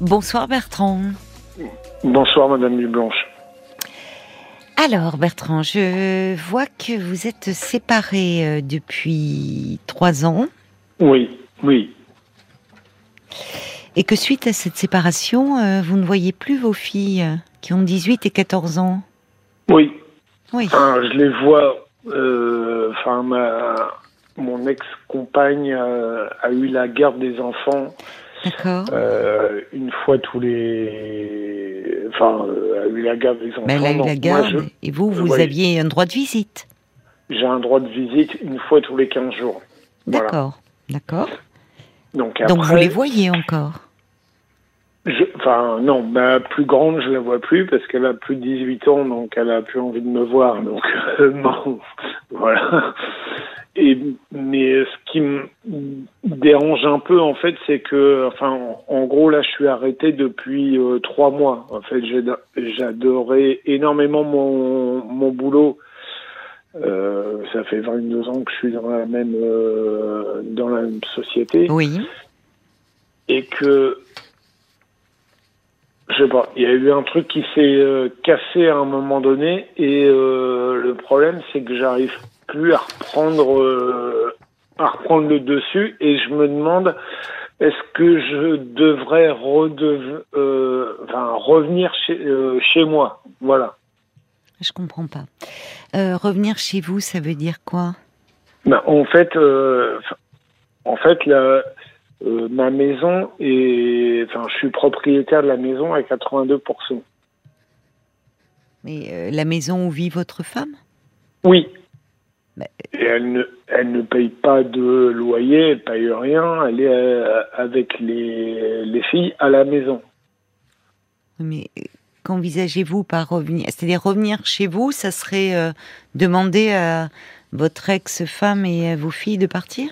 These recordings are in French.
Bonsoir Bertrand. Bonsoir Madame Dublanche. Alors Bertrand, je vois que vous êtes séparé euh, depuis trois ans. Oui, oui. Et que suite à cette séparation, euh, vous ne voyez plus vos filles qui ont 18 et 14 ans? Oui. Oui. Enfin, je les vois. euh, Enfin, ma, mon ex-compagne a eu la garde des enfants. Euh, une fois tous les. Enfin, euh, a eu la garde des enfants. Mais elle a eu la garde. je- Et vous, vous Oui. aviez un droit de visite. J'ai un droit de visite une fois tous les 15 jours. Voilà. D'accord. D'accord. Donc, Donc vous les voyez encore. je- Enfin, non, ma plus grande, je la vois plus parce qu'elle a plus de 18 ans, donc elle a plus envie de me voir. Donc, euh, non, voilà. Et, mais ce qui me dérange un peu, en fait, c'est que, enfin, en, gros, là, je suis arrêté depuis euh, trois mois. En fait, j'ado- j'adorais énormément mon, mon boulot. Euh, ça fait 22 ans que je suis dans la même, euh, dans la même société Oui. et que je sais pas, il y a eu un truc qui s'est euh, cassé à un moment donné et euh, le problème c'est que j'arrive plus à reprendre euh, à reprendre le dessus. Et je me demande est-ce que je devrais redev- euh, enfin, revenir chez, euh, chez moi? Voilà. Je comprends pas. Revenir chez vous, ça veut dire quoi? Ben, en fait en fait la ma maison est enfin je suis propriétaire de la maison à 82 Mais la maison où vit votre femme? Oui. Mais- Et elle ne, elle ne paye pas de loyer, elle paye rien, elle est euh, avec les, les filles à la maison. Mais qu'envisagez-vous par revenir? C'est-à-dire revenir chez vous, ça serait euh, demander à votre ex-femme et à vos filles de partir?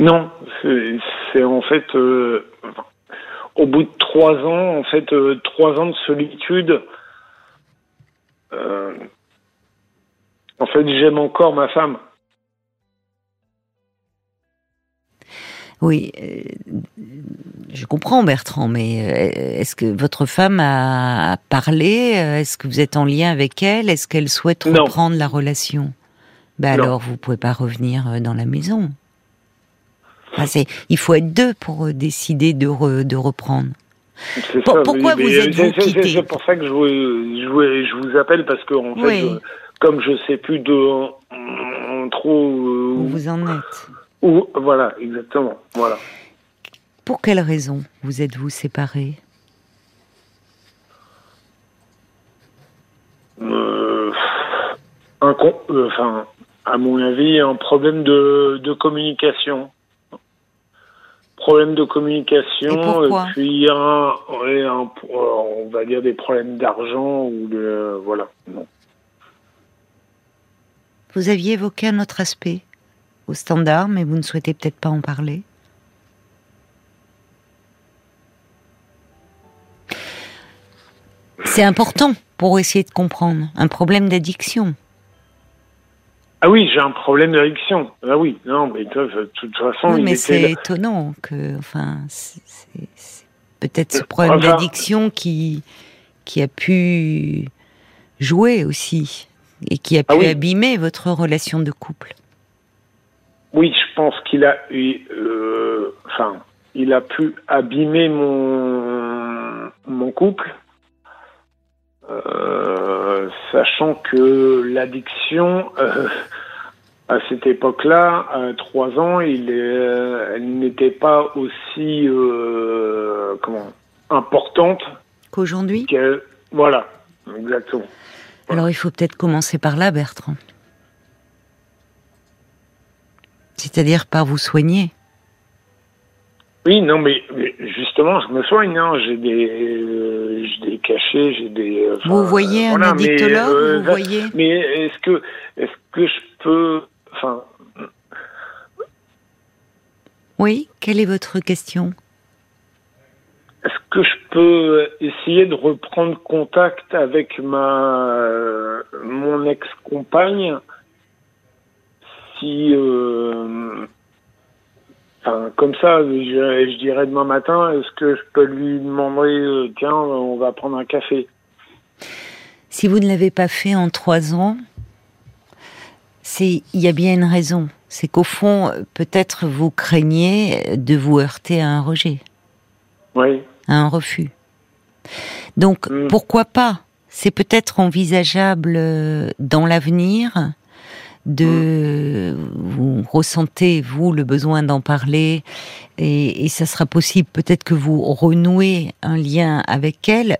Non, c'est en fait, euh, au bout de trois ans, en fait, euh, trois ans de solitude, en fait, j'aime encore ma femme. Oui, euh, je comprends Bertrand, mais euh, est-ce que votre femme a parlé Est-ce que vous êtes en lien avec elle? Est-ce qu'elle souhaite Non. reprendre la relation? Ben Non. alors, vous pouvez pas revenir euh, dans la maison. Enfin, c'est- il faut être deux pour euh, décider de, re- de reprendre. Pour- ça, pourquoi vous êtes-vous c'est- c'est- quitté C'est pour ça que je vous, je vous, je vous appelle parce que en fait, Oui. euh, comme je sais plus de euh, trop euh, Où vous en êtes où, voilà, exactement, voilà. Pour quelle raison vous êtes-vous séparés? Euh, un con- euh, enfin, à mon avis, un problème de, de communication. Problème de communication, Et pourquoi puis un, ouais, un- on va dire des problèmes d'argent ou de voilà. Non. Vous aviez évoqué un autre aspect au standard, mais vous ne souhaitez peut-être pas en parler. C'est important pour essayer de comprendre un problème d'addiction. Ah oui, j'ai un problème d'addiction. Ah oui, non, mais de, toute façon, Oui, mais c'est étonnant que, enfin, c'est peut-être ce problème Enfin- d'addiction qui qui a pu jouer aussi et qui a pu Ah oui. abîmer votre relation de couple. Oui, je pense qu'il a, eu, euh, enfin, il a pu abîmer mon mon couple, euh, sachant que l'addiction, euh, à cette époque-là, à trois ans, il est, elle n'était pas aussi, comment, importante Qu'aujourd'hui? Voilà, exactement. Alors il faut peut-être commencer par là, Bertrand. C'est-à-dire par vous soigner. Oui, non, mais, mais justement, je me soigne. Hein. J'ai des, euh, des cachets, j'ai des. euh, Vous voyez un voilà, mais, addictologue, euh, vous voyez Mais est-ce que, est-ce que je peux, enfin, Oui, quelle est votre question? Est-ce que je peux essayer de reprendre contact avec ma, euh, mon ex-compagne, si, euh, Enfin, comme ça, je, je dirais demain matin, est-ce que je peux lui demander, euh, tiens, on va prendre un café? Si vous ne l'avez pas fait en trois ans, c'est il y a bien une raison. C'est qu'au fond, peut-être vous craignez de vous heurter à un rejet, Oui. À un refus. Donc Mm. pourquoi pas? C'est peut-être envisageable euh, dans l'avenir de vous ressentez vous le besoin d'en parler et, et ça sera possible peut-être que vous renouez un lien avec elle.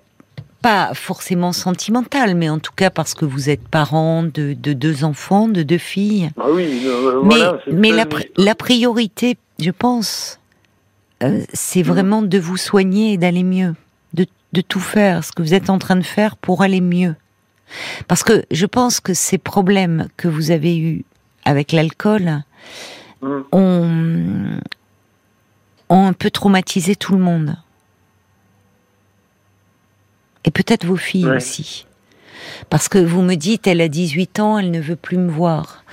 Pas forcément sentimental mais en tout cas parce que vous êtes parent de, de deux enfants de deux filles. Ah oui, euh, mais, voilà, la priorité, je pense, euh, c'est vraiment de vous soigner et d'aller mieux, de, de tout faire, ce que vous êtes en train de faire pour aller mieux. Parce que je pense que ces problèmes que vous avez eus avec l'alcool Mm. ont, ont un peu traumatisé tout le monde. Et peut-être vos filles Ouais. aussi. Parce que vous me dites, elle a 18 ans, elle ne veut plus me voir.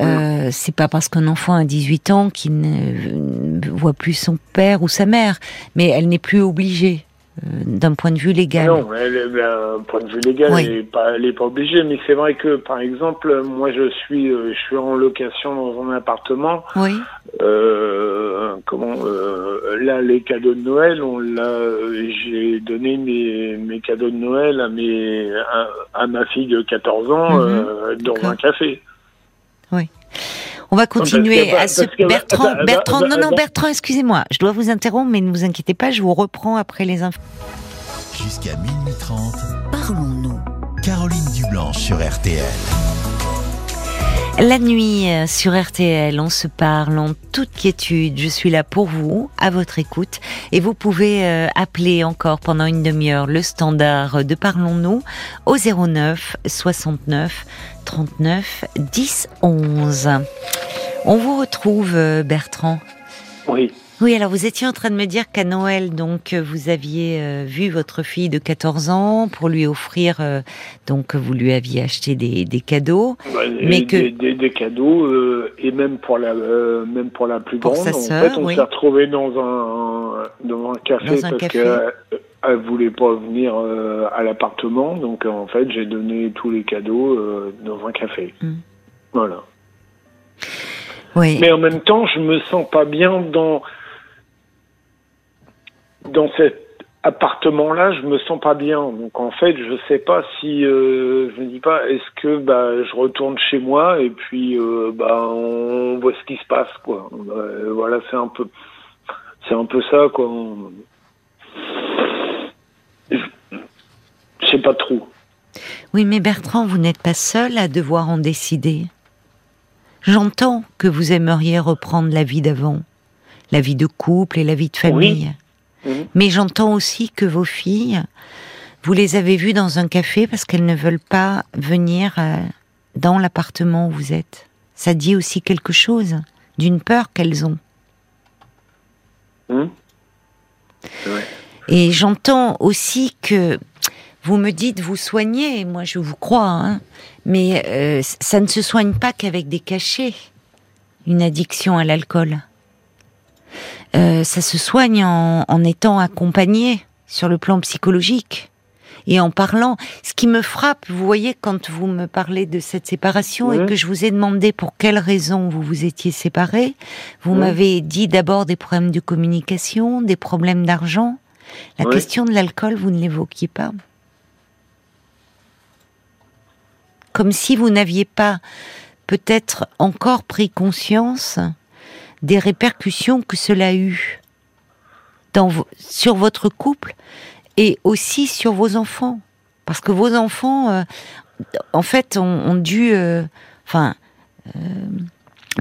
Euh, c'est pas parce qu'un enfant a 18 ans qu'il ne ne voit plus son père ou sa mère, mais elle n'est plus obligée euh, d'un point de vue légal. Non, elle est, ben, point de vue légal, Oui. elle n'est pas, pas obligée. Mais c'est vrai que, par exemple, moi, je suis, euh, je suis en location dans un appartement. Oui, Euh, comment euh, là, les cadeaux de Noël, on l'a, euh, j'ai donné mes, mes cadeaux de Noël à mes, à, à ma fille de 14 ans Mhm. euh, dans un café. On va continuer à ce Bertrand. Bertrand, non, non. Bertrand, excusez-moi, je dois vous interrompre, mais ne vous inquiétez pas, je vous reprends après les infos. Jusqu'à minuit 30, Parlons-nous. Caroline Dublanche sur RTL. La nuit euh, sur RTL, on se parle en toute quiétude. Je suis là pour vous, à votre écoute. Et vous pouvez euh, appeler encore pendant une demi-heure le standard de Parlons-nous au 09 69 39 10 11. On vous retrouve, euh, Bertrand. Oui. Oui, alors vous étiez en train de me dire qu'à Noël, donc euh, vous aviez euh, vu votre fille de 14 ans pour lui offrir, euh, donc vous lui aviez acheté des, des cadeaux. Bah, Mais et que- des, des- des cadeaux euh, et même pour la euh, même pour la plus Pour grande sa en sœur, fait on oui. s'est retrouvé dans un dans un café Dans un parce qu'elle elle voulait pas venir à l'appartement donc en fait j'ai donné tous les cadeaux dans un café Mm. voilà Oui. mais en même temps je me sens pas bien dans dans cet appartement là je me sens pas bien. Donc en fait je sais pas si euh, je me dis pas est-ce que bah je retourne chez moi et puis euh, bah on voit ce qui se passe quoi. Euh, voilà c'est un peu c'est un peu ça quoi. Je, je sais pas trop. Oui, mais Bertrand, vous n'êtes pas seul à devoir en décider. J'entends que vous aimeriez reprendre la vie d'avant, la vie de couple et la vie de famille. Mhm. Mais j'entends aussi que vos filles, vous les avez vues dans un café parce qu'elles ne veulent pas venir euh, dans l'appartement où vous êtes. Ça dit aussi quelque chose d'une peur qu'elles ont. Vrai. Et j'entends aussi que vous me dites vous soignez, moi je vous crois, hein, mais euh, ça ne se soigne pas qu'avec des cachets, une addiction à l'alcool. Euh, ça se soigne en, en étant accompagné sur le plan psychologique et en parlant. Ce qui me frappe, vous voyez, quand vous me parlez de cette séparation et que je vous ai demandé pour quelles raisons vous vous étiez séparés, vous m'avez dit d'abord des problèmes de communication, des problèmes d'argent. La Oui. question de l'alcool, vous ne l'évoquiez pas. Comme si vous n'aviez pas peut-être encore pris conscience des répercussions que cela a eu dans sur votre couple et aussi sur vos enfants. Parce que vos enfants, euh, en fait, ont, ont dû... euh, Enfin... euh,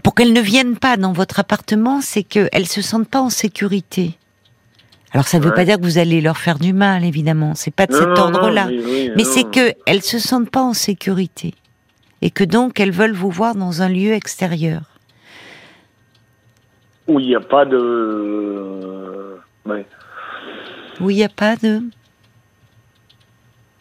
pour qu'elles ne viennent pas dans votre appartement, c'est qu'elles se sentent pas en sécurité. Alors ça ne veut Ouais. pas dire que vous allez leur faire du mal, évidemment. C'est pas de Non, cet ordre-là. mais oui, Mais non. c'est que elles se sentent pas en sécurité et que donc elles veulent vous voir dans un lieu extérieur. Où il n'y a pas de ouais. Où il n'y a pas de.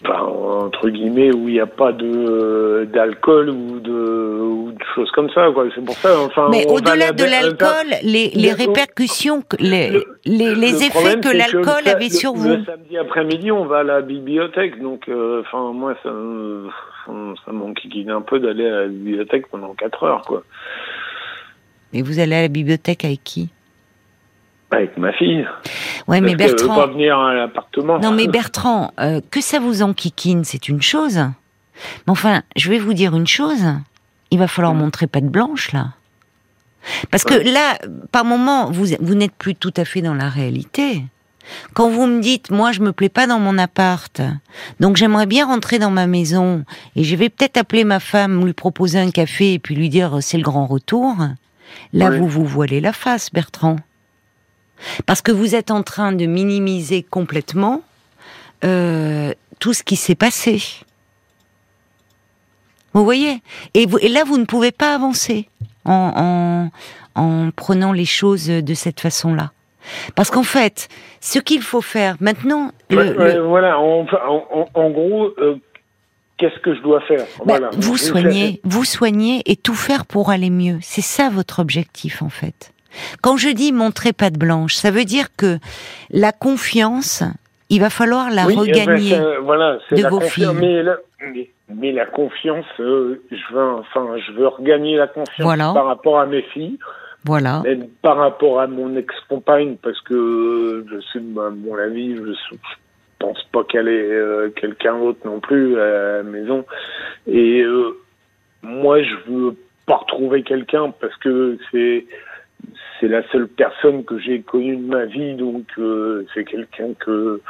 Enfin, entre guillemets où il n'y a pas de d'alcool ou de, ou de choses comme ça quoi c'est pour ça enfin mais au-delà de l'alcool les, les le- répercussions que- les, le- les, les Le effets problème, que l'alcool le- avait sur vous Le samedi après-midi, on va à la bibliothèque, donc euh, enfin moi ça, me- ça m'enquiquine un peu d'aller à la bibliothèque pendant 4 heures quoi. Et vous allez à la bibliothèque avec qui? Avec ma fille. ouais mais qu'elle veut pas Bertrand venir à l'appartement. non mais Bertrand euh, que ça vous enquiquine c'est une chose. Mais enfin je vais vous dire une chose. Il va falloir montrer patte blanche là. Parce que là par moment vous vous n'êtes plus tout à fait dans la réalité. Quand vous me dites, moi, je me plais pas dans mon appart, donc j'aimerais bien rentrer dans ma maison, et je vais peut-être appeler ma femme, lui proposer un café, et puis lui dire, c'est le grand retour. Là, Oui. vous vous voilez la face, Bertrand. Parce que vous êtes en train de minimiser complètement euh, tout ce qui s'est passé. Vous voyez? Et, vous- et là, vous ne pouvez pas avancer en, en, en prenant les choses de cette façon-là. Parce qu'en fait, ce qu'il faut faire maintenant, le- Ouais, ouais, le- Voilà, en, en- en- en gros, euh, qu'est-ce que je dois faire bah, Voilà. vous soignez, vous soignez et tout faire pour aller mieux. C'est ça votre objectif en fait. Quand je dis montrer patte blanche, ça veut dire que la confiance, il va falloir la Oui, eh ben, regagner. ça- voilà, c'est de la vos filles. Mais, la, mais, mais la confiance, euh, je veux, enfin, je veux regagner la confiance Voilà. par rapport à mes filles, Voilà. même par rapport à mon ex-compagne, parce que euh, je sais, à mon avis, je, je pense pas qu'elle ait euh, quelqu'un d'autre non plus à la maison. Et euh, moi, je veux pas retrouver quelqu'un parce que c'est c'est la seule personne que j'ai connue de ma vie, donc euh, c'est quelqu'un que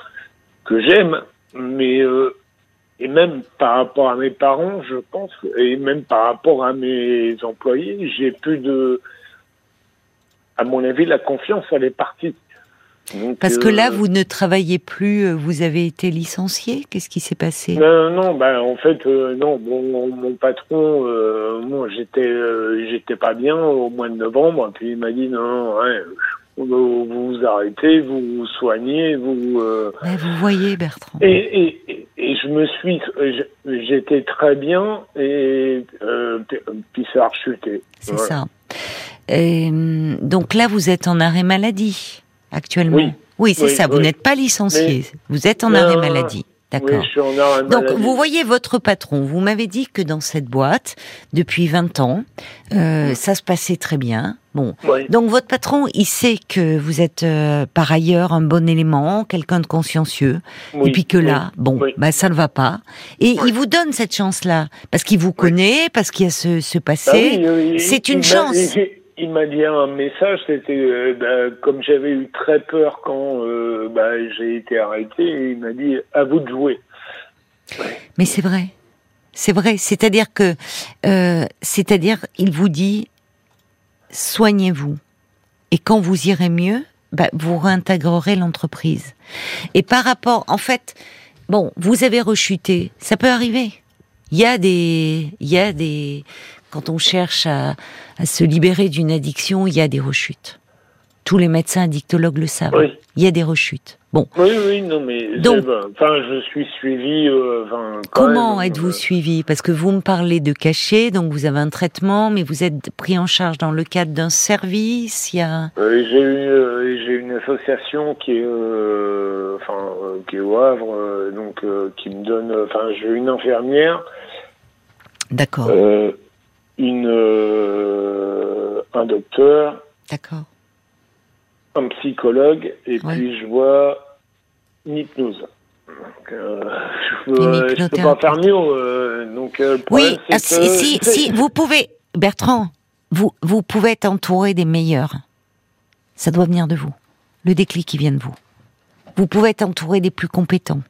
que j'aime, mais et même par rapport à mes parents, je pense, et même par rapport à mes employés, j'ai plus de, à mon avis, la confiance, elle est partie. Donc, Parce que euh, là, vous ne travaillez plus, euh, vous avez été licencié. Qu'est-ce qui s'est passé? Non, non, bah en fait, euh, non. Bon, mon, patron, euh, moi, j'étais, euh, j'étais pas bien au mois de novembre. Puis il m'a dit non, ouais, vous vous arrêtez, vous vous soignez, vous. euh, Mais Vous voyez, Bertrand. Et, et, et- je me suis, j'étais très bien et euh, puis- ça a rechuté. C'est ça. Et, donc là, vous êtes en arrêt maladie actuellement. Oui. c'est Oui, ça. Vous oui. n'êtes pas licencié. Vous êtes en Non, arrêt maladie. D'accord. Donc, maladie. vous voyez votre patron. Vous m'avez dit que dans cette boîte, depuis 20 ans, euh, ça se passait très bien. Bon. Donc, votre patron, il sait que vous êtes euh, par ailleurs un bon élément, quelqu'un de consciencieux. Et puis que là, bon, bah ça ne va pas. Et il vous donne cette chance-là parce qu'il vous connaît, parce qu'il y a ce, ce Ah passé. oui, c'est une chance. Il m'a dit un message, c'était euh, bah, comme j'avais eu très peur quand euh, bah, j'ai été arrêté, il m'a dit à vous de jouer. Mais c'est vrai, c'est vrai. C'est-à-dire que, euh, c'est-à-dire, il vous dit, soignez-vous. Et quand vous irez mieux, bah, vous réintégrerez l'entreprise. Et par rapport, en fait, bon, vous avez rechuté, ça peut arriver. Il y a des, il y a des, quand on cherche à, à se libérer d'une addiction, il y a des rechutes. Tous les médecins addictologues le savent. Oui. Il y a des rechutes. Bon, Oui, oui, non, mais Donc- enfin, je suis suivi. euh, Comment êtes-vous euh, suivi? Parce que vous me parlez de cachet, donc vous avez un traitement, mais vous êtes pris en charge dans le cadre d'un service. Il y a Euh, j'ai eu euh, j'ai une association qui est enfin qui est au Havre donc qui me donne enfin j'ai une infirmière d'accord, une euh, un docteur d'accord. un psychologue et Ouais. puis je vois une hypnose donc, euh, je, peux, pas faire mieux euh, donc euh, le Oui, ah, que- si, si, si, vous pouvez, Bertrand, vous vous pouvez être entouré des meilleurs. Ça doit venir de vous. Le déclic qui vient de vous. Vous pouvez être entouré des plus compétents.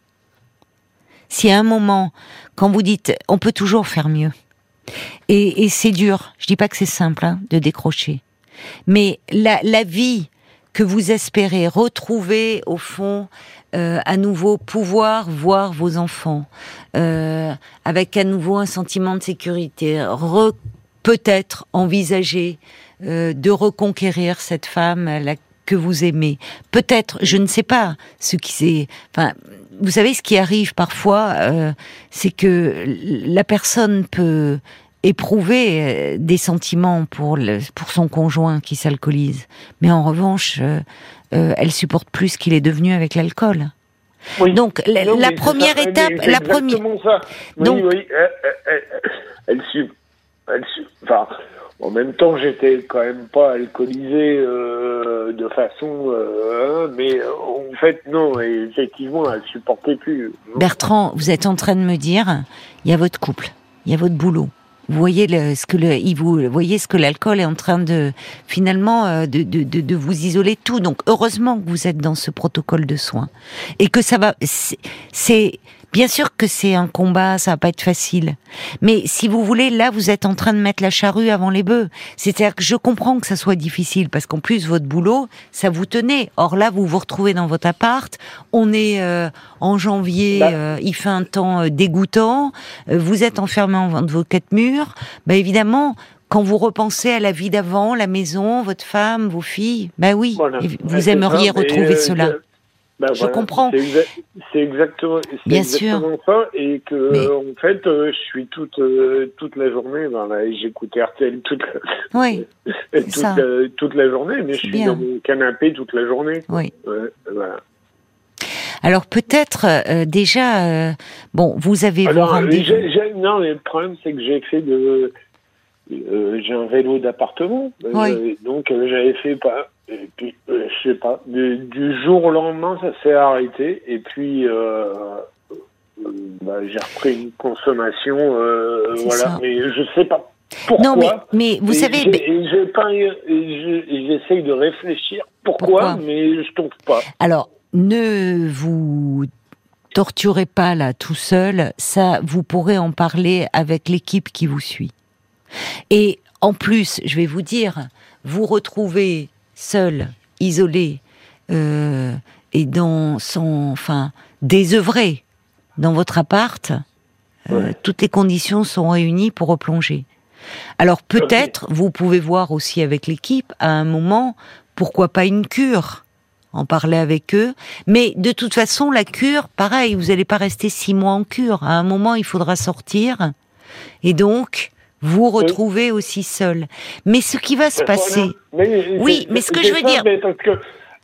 Si à un moment, quand vous dites, on peut toujours faire mieux, et, c'est dur, je dis pas que c'est simple hein, de décrocher, mais la, vie que vous espérez retrouver au fond, euh, à nouveau pouvoir voir vos enfants, euh, avec à nouveau un sentiment de sécurité, re- peut-être envisager euh, de reconquérir cette femme que vous aimez. Peut-être, je ne sais pas, ce qui c'est. Enfin, vous savez, ce qui arrive parfois, euh, c'est que la personne peut éprouver euh, des sentiments pour le, pour son conjoint qui s'alcoolise, mais en revanche, euh, euh, elle supporte plus ce qu'il est devenu avec l'alcool. Oui. Donc la, Non, la première ça, étape, la première. ça. Oui, Donc- oui. Elle, elle, elle, enfin, en même temps, j'étais quand même pas alcoolisé euh, de façon, euh, hein, mais euh, en fait, non. Effectivement, elle supportait plus. Bertrand, vous êtes en train de me dire, il y a votre couple, il y a votre boulot. Vous voyez ce que le, vous voyez ce que l'alcool est en train de finalement euh, de, de, de, de vous isoler tout. Donc heureusement que vous êtes dans ce protocole de soins et que ça va. C'est bien sûr que c'est un combat, ça va pas être facile. Mais si vous voulez, là vous êtes en train de mettre la charrue avant les bœufs. C'est-à-dire que je comprends que ça soit difficile parce qu'en plus votre boulot, ça vous tenait. Or là vous vous retrouvez dans votre appart. On est euh, en janvier, Bah. euh, il fait un temps euh, dégoûtant. euh, vous êtes enfermé en de vos quatre murs. Bah évidemment. Quand vous repensez à la vie d'avant, la maison, votre femme, vos filles, bah oui, Voilà. vous aimeriez ça, retrouver euh, cela. Je- ben Je voilà, comprends. C'est exa- c'est exactement, Bien sûr. ça. Et que, Mais- en fait, euh, je suis toute, euh, toute la journée, ben, j'écoute RTL toute, Oui, toute, ça. la, toute la journée, mais je suis bien. dans mon canapé toute la journée. oui. Ouais, voilà. Alors peut-être euh, déjà, euh, bon, vous avez Alors, euh, non, mais le problème, c'est que j'ai fait de. euh, j'ai un vélo d'appartement. Euh, Oui. donc, euh, j'avais fait pas. Et puis, euh, je sais pas. du- du jour au lendemain, ça s'est arrêté. Et puis, euh, euh, bah, j'ai repris une consommation. euh, voilà. ça. Mais je sais pas pourquoi. non, mais, mais vous Et savez, j'essaye de réfléchir pourquoi, Pourquoi mais je trouve pas. alors ne vous torturez pas là tout seul. Ça, vous pourrez en parler avec l'équipe qui vous suit. Et en plus, je vais vous dire, vous retrouvez seul, isolé, euh, et dans son, enfin, désœuvré dans votre appart. euh, toutes les conditions sont réunies pour replonger. Alors peut-être, vous pouvez voir aussi avec l'équipe, à un moment, pourquoi pas une cure en parler avec eux. Mais de toute façon, la cure, pareil, vous n'allez pas rester six mois en cure. À un moment, il faudra sortir. Et donc, vous retrouver aussi seul. Mais ce qui va se passer. Mais Oui, mais ce que je veux ça, dire- mais parce que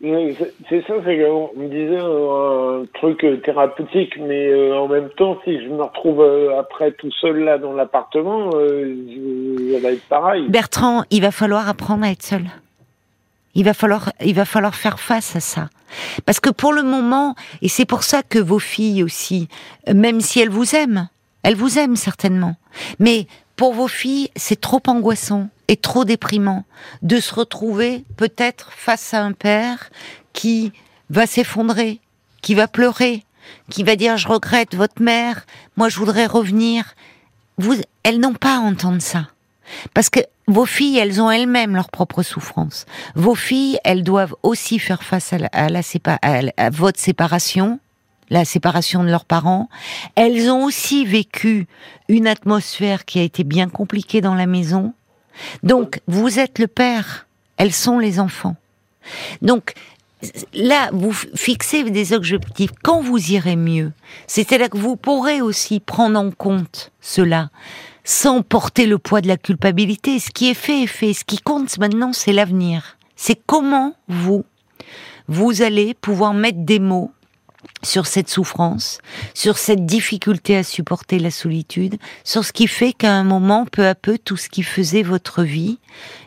c'est- ça, c'est qu'on me disait euh, un truc euh, thérapeutique, mais euh, en même temps, si je me retrouve euh, après tout seul là dans l'appartement, euh, ça va être pareil. Bertrand, il va falloir apprendre à être seul. Il va falloir, il va falloir faire face à ça. Parce que pour le moment, et c'est pour ça que vos filles aussi, même si elles vous aiment, elles vous aiment certainement, mais pour vos filles, c'est trop angoissant et trop déprimant de se retrouver peut-être face à un père qui va s'effondrer, qui va pleurer, qui va dire je regrette votre mère, moi je voudrais revenir. Elles n'ont pas à entendre ça. Parce que vos filles, elles ont elles-mêmes leur propre souffrance. Vos filles, elles doivent aussi faire face à la- à votre séparation, la séparation de leurs parents. Elles ont aussi vécu une atmosphère qui a été bien compliquée dans la maison. Donc, vous êtes le père, elles sont les enfants. Donc, là, vous fixez des objectifs. Quand vous irez mieux, c'est-à-dire que vous pourrez aussi prendre en compte cela sans porter le poids de la culpabilité. Ce qui est fait est fait. Ce qui compte maintenant, c'est l'avenir. C'est comment vous, vous allez pouvoir mettre des mots sur cette souffrance, sur cette difficulté à supporter la solitude, sur ce qui fait qu'à un moment, peu à peu, tout ce qui faisait votre vie,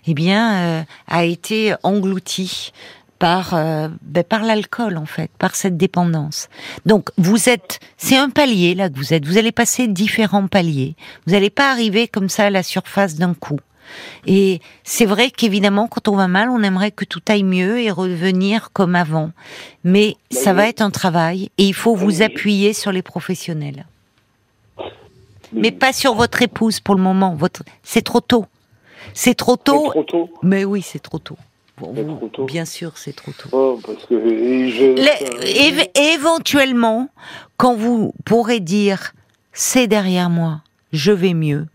eh bien, euh, a été englouti par euh, ben, par l'alcool en fait, par cette dépendance. Donc vous êtes, c'est un palier là que vous êtes. Vous allez passer différents paliers. Vous n'allez pas arriver comme ça à la surface d'un coup. Et c'est vrai qu'évidemment, quand on va mal, on aimerait que tout aille mieux et revenir comme avant. Mais Bah ça va être un travail et il faut vous Oui. appuyer sur les professionnels. Mais pas sur votre épouse pour le moment. Votre, c'est trop tôt. C'est trop tôt. trop tôt. Mais oui, c'est trop tôt. Vous, trop. Bien sûr, c'est trop tôt. Oh, parce que je, éventuellement, quand vous pourrez dire c'est derrière moi, je vais mieux,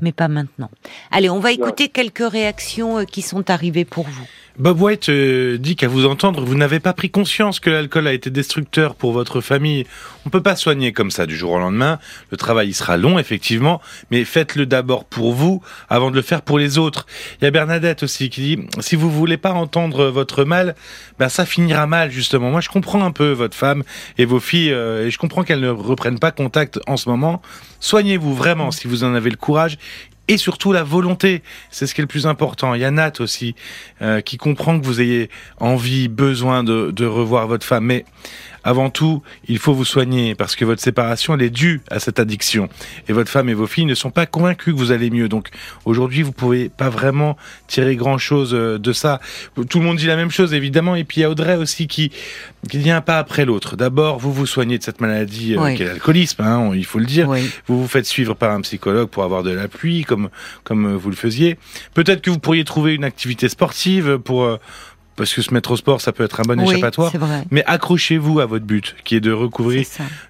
mais pas maintenant. Allez, on va écouter quelques réactions euh, qui sont arrivées pour vous. Bob White euh, dit qu'à vous entendre, vous n'avez pas pris conscience que l'alcool a été destructeur pour votre famille. On peut pas soigner comme ça du jour au lendemain. Le travail il sera long, effectivement, mais faites-le d'abord pour vous avant de le faire pour les autres. Il y a Bernadette aussi qui dit, si vous voulez pas entendre votre mal, ben ça finira mal, justement. Moi, je comprends un peu votre femme et vos filles, euh, et je comprends qu'elles ne reprennent pas contact en ce moment. Soignez-vous vraiment si vous en avez le courage et surtout la volonté. C'est ce qui est le plus important. Il y a Nat aussi euh, qui comprend que vous ayez envie, besoin de, de revoir votre femme, mais avant tout, il faut vous soigner parce que votre séparation, elle est due à cette addiction. Et votre femme et vos filles ne sont pas convaincus que vous allez mieux. Donc aujourd'hui, vous pouvez pas vraiment tirer grand chose euh, de ça. Tout le monde dit la même chose, évidemment. Et puis il y a Audrey aussi qui, qui dit un pas après l'autre. D'abord, vous vous soignez de cette maladie euh, Oui. qui est l'alcoolisme, hein, il faut le dire. Oui. Vous vous faites suivre par un psychologue pour avoir de l'appui, comme comme euh, vous le faisiez. Peut-être que vous pourriez trouver une activité sportive pour euh, parce que se mettre au sport, ça peut être un bon Oui, échappatoire. c'est vrai. Mais accrochez-vous à votre but, qui est de recouvrir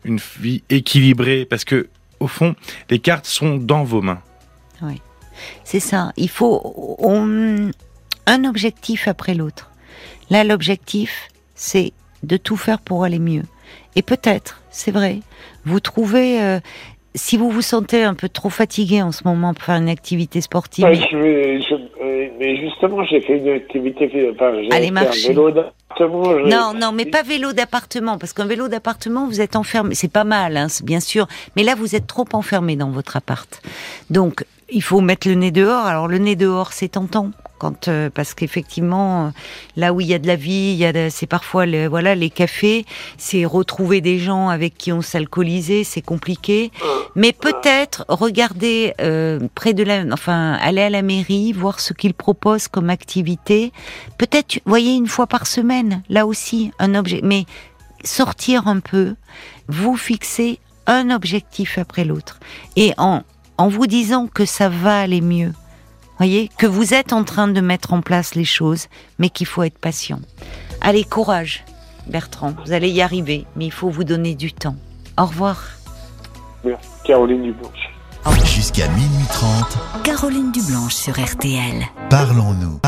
une vie équilibrée, parce que au fond, les cartes sont dans vos mains. C'est ça. Il faut on- un objectif après l'autre. Là, l'objectif, c'est de tout faire pour aller mieux. Et peut-être, c'est vrai, vous trouvez, euh, si vous vous sentez un peu trop fatigué en ce moment pour faire une activité sportive, Ouais, je vais- je- mais justement, j'ai fait une activité. Enfin, Allez marcher. un vélo d'appartement. Non, non, mais pas vélo d'appartement, parce qu'un vélo d'appartement, vous êtes enfermé. C'est pas mal, hein, bien sûr, mais là, vous êtes trop enfermé dans votre appart. Donc, il faut mettre le nez dehors. Alors, le nez dehors, c'est tentant. Quand, euh, parce qu'effectivement, euh, là où il y a de la vie, c'est parfois le, voilà les cafés, c'est retrouver des gens avec qui on s'alcoolisait, c'est compliqué. Mais peut-être regarder euh, près de la, enfin aller à la mairie, voir ce qu'ils proposent comme activité. Peut-être, voyez, une fois par semaine, là aussi, un objet. Mais sortir un peu, vous fixer un objectif après l'autre. Et en, en vous disant que ça va aller mieux, voyez, que vous êtes en train de mettre en place les choses, mais qu'il faut être patient. Allez, courage, Bertrand, vous allez y arriver, mais il faut vous donner du temps. Au revoir. Caroline Dublanche. Jusqu'à minuit 30, Caroline Dublanche sur RTL. parlons-nous.